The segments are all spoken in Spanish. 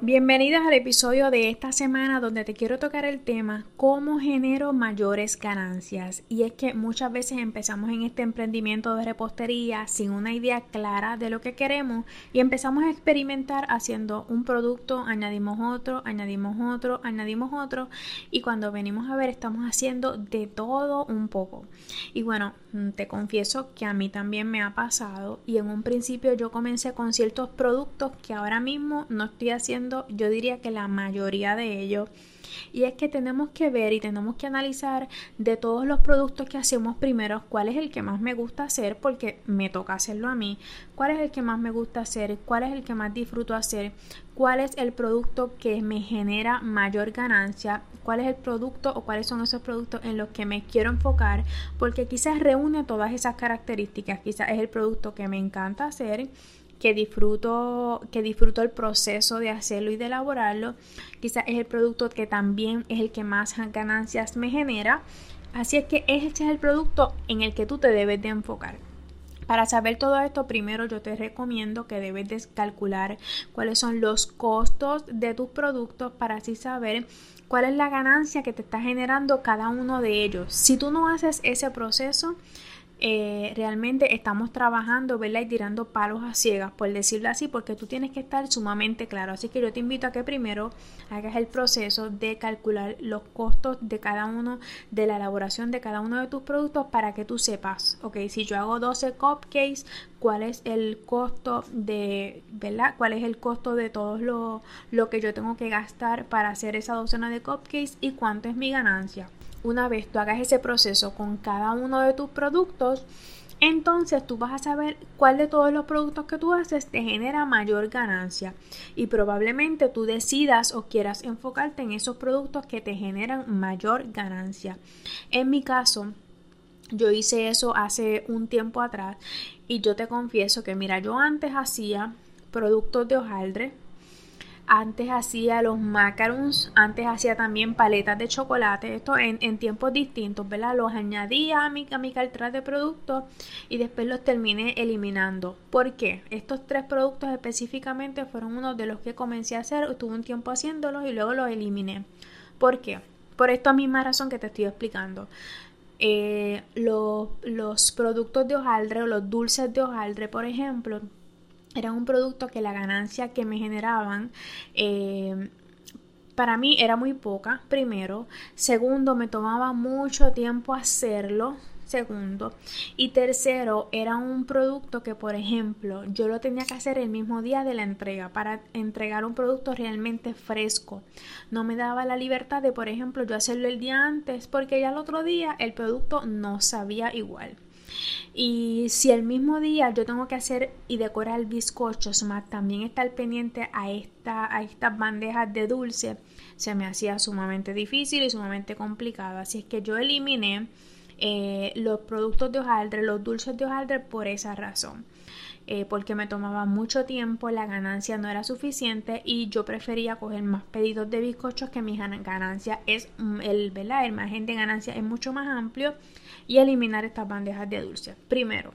Bienvenidas al episodio de esta semana donde te quiero tocar el tema cómo genero mayores ganancias. Y es que muchas veces empezamos en este emprendimiento de repostería sin una idea clara de lo que queremos y empezamos a experimentar haciendo un producto, añadimos otro, añadimos otro, añadimos otro y cuando venimos a ver estamos haciendo de todo un poco. Y bueno, te confieso que a mí también me ha pasado y en un principio yo comencé con ciertos productos que ahora mismo no estoy haciendo yo diría que la mayoría de ellos. Y es que tenemos que ver y tenemos que analizar de todos los productos que hacemos primero cuál es el que más me gusta hacer porque me toca hacerlo a mí, cuál es el que más me gusta hacer, cuál es el que más disfruto hacer, cuál es el producto que me genera mayor ganancia, cuál es el producto o cuáles son esos productos en los que me quiero enfocar porque quizás reúne todas esas características, quizás es el producto que me encanta hacer que disfruto, que disfruto el proceso de hacerlo y de elaborarlo. Quizás es el producto que también es el que más ganancias me genera. Así es que este es el producto en el que tú te debes de enfocar. Para saber todo esto, primero yo te recomiendo que debes de calcular cuáles son los costos de tus productos para así saber cuál es la ganancia que te está generando cada uno de ellos. Si tú no haces ese proceso, eh, realmente estamos trabajando, ¿verdad? Y tirando palos a ciegas, por decirlo así, porque tú tienes que estar sumamente claro. Así que yo te invito a que primero hagas el proceso de calcular los costos de cada uno, de la elaboración de cada uno de tus productos para que tú sepas, ok, si yo hago 12 cupcakes, cuál es el costo de, ¿verdad? ¿Cuál es el costo de todo lo, lo que yo tengo que gastar para hacer esa docena de cupcakes y cuánto es mi ganancia? Una vez tú hagas ese proceso con cada uno de tus productos, entonces tú vas a saber cuál de todos los productos que tú haces te genera mayor ganancia y probablemente tú decidas o quieras enfocarte en esos productos que te generan mayor ganancia. En mi caso, yo hice eso hace un tiempo atrás y yo te confieso que mira, yo antes hacía productos de hojaldre, antes hacía los macarons, antes hacía también paletas de chocolate, esto en, tiempos distintos, ¿verdad? Los añadía a mi, a mi cartera de productos y después los terminé eliminando. ¿Por qué? Estos tres productos específicamente fueron uno de los que comencé a hacer, estuve un tiempo haciéndolos y luego los eliminé. ¿Por qué? Por esta misma razón que te estoy explicando. Eh, los, los productos de hojaldre o los dulces de hojaldre, por ejemplo, era un producto que la ganancia que me generaban eh, para mí era muy poca, primero. Segundo, me tomaba mucho tiempo hacerlo. Segundo. Y tercero, era un producto que, por ejemplo, yo lo tenía que hacer el mismo día de la entrega para entregar un producto realmente fresco. No me daba la libertad de, por ejemplo, yo hacerlo el día antes porque ya el otro día el producto no sabía igual. Y si el mismo día yo tengo que hacer y decorar bizcochos, más también estar pendiente a, esta, a estas bandejas de dulce, se me hacía sumamente difícil y sumamente complicado. Así es que yo eliminé eh, los productos de hojaldre, los dulces de hojaldre por esa razón. Eh, porque me tomaba mucho tiempo, la ganancia no era suficiente y yo prefería coger más pedidos de bizcochos que mi ganancia es mm, el, ¿verdad? el margen de ganancia es mucho más amplio y eliminar estas bandejas de dulce. Primero,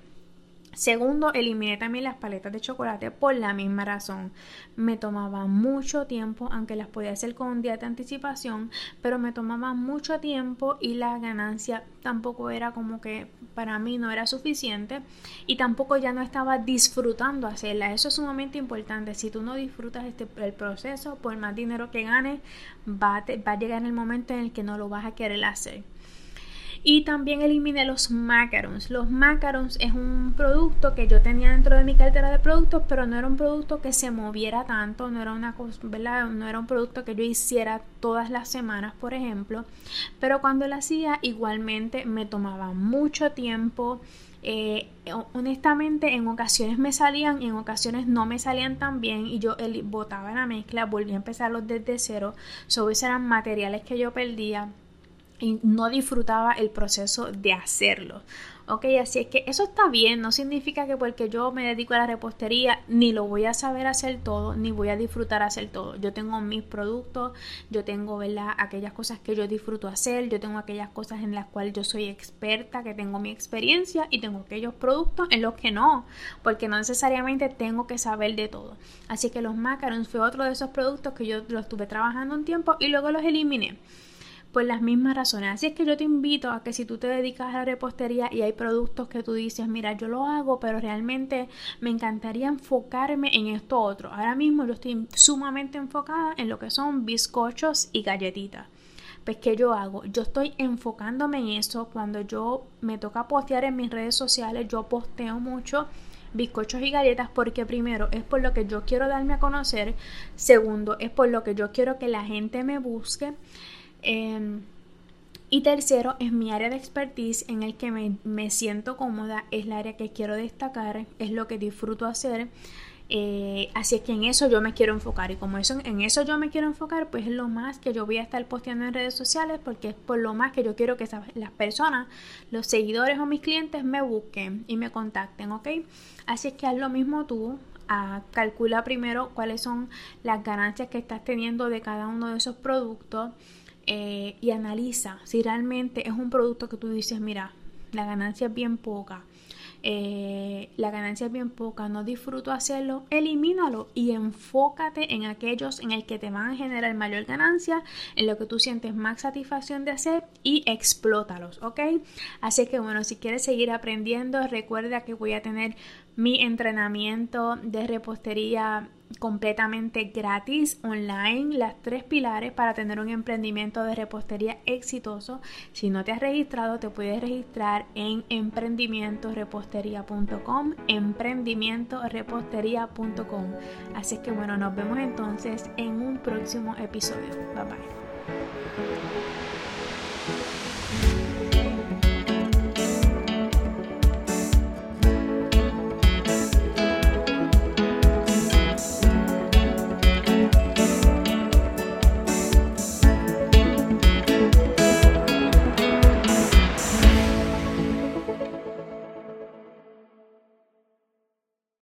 Segundo, eliminé también las paletas de chocolate por la misma razón. Me tomaba mucho tiempo, aunque las podía hacer con un día de anticipación, pero me tomaba mucho tiempo y la ganancia tampoco era como que para mí no era suficiente y tampoco ya no estaba disfrutando hacerla. Eso es sumamente importante. Si tú no disfrutas este, el proceso, por más dinero que ganes, va va a llegar el momento en el que no lo vas a querer hacer. Y también eliminé los macarons. Los macarons es un producto que yo tenía dentro de mi cartera de productos, pero no era un producto que se moviera tanto, no era una ¿verdad? No era un producto que yo hiciera todas las semanas, por ejemplo. Pero cuando lo hacía, igualmente me tomaba mucho tiempo. Eh, honestamente en ocasiones me salían en ocasiones no me salían tan bien y yo botaba la mezcla, volví a empezarlos desde cero, sobre esos eran materiales que yo perdía y no disfrutaba el proceso de hacerlo. Ok, así es que eso está bien, no significa que porque yo me dedico a la repostería ni lo voy a saber hacer todo, ni voy a disfrutar hacer todo. Yo tengo mis productos, yo tengo, ¿verdad? Aquellas cosas que yo disfruto hacer, yo tengo aquellas cosas en las cuales yo soy experta, que tengo mi experiencia y tengo aquellos productos en los que no, porque no necesariamente tengo que saber de todo. Así que los macarons fue otro de esos productos que yo los estuve trabajando un tiempo y luego los eliminé por las mismas razones. Así es que yo te invito a que si tú te dedicas a la repostería y hay productos que tú dices, mira, yo lo hago, pero realmente me encantaría enfocarme en esto otro. Ahora mismo yo estoy sumamente enfocada en lo que son bizcochos y galletitas. Pues, ¿qué yo hago? Yo estoy enfocándome en eso. Cuando yo me toca postear en mis redes sociales, yo posteo mucho bizcochos y galletas porque primero es por lo que yo quiero darme a conocer, segundo es por lo que yo quiero que la gente me busque Em, y tercero, es mi área de expertise en el que me, siento cómoda, es la área que quiero destacar, es lo que disfruto hacer. Eh, así es que en eso yo me quiero enfocar y como eso, en eso yo me quiero enfocar, pues es lo más que yo voy a estar posteando en redes sociales porque es por lo más que yo quiero que las personas, los seguidores o mis clientes me busquen y me contacten, ¿ok? Así es que haz lo mismo tú, a, calcula primero cuáles son las ganancias que estás teniendo de cada uno de esos productos eh, y analiza si realmente es un producto que tú dices, mira, la ganancia es bien poca. Eh, la ganancia es bien poca, no disfruto hacerlo, elimínalo y enfócate en aquellos en el que te van a generar mayor ganancia, en lo que tú sientes más satisfacción de hacer y explótalos, ¿ok? Así que bueno, si quieres seguir aprendiendo, recuerda que voy a tener mi entrenamiento de repostería completamente gratis online las tres pilares para tener un emprendimiento de repostería exitoso. Si no te has registrado, te puedes registrar en emprendimientorepostería.com, emprendimientorepostería.com. Así que bueno, nos vemos entonces en un próximo episodio. Bye bye.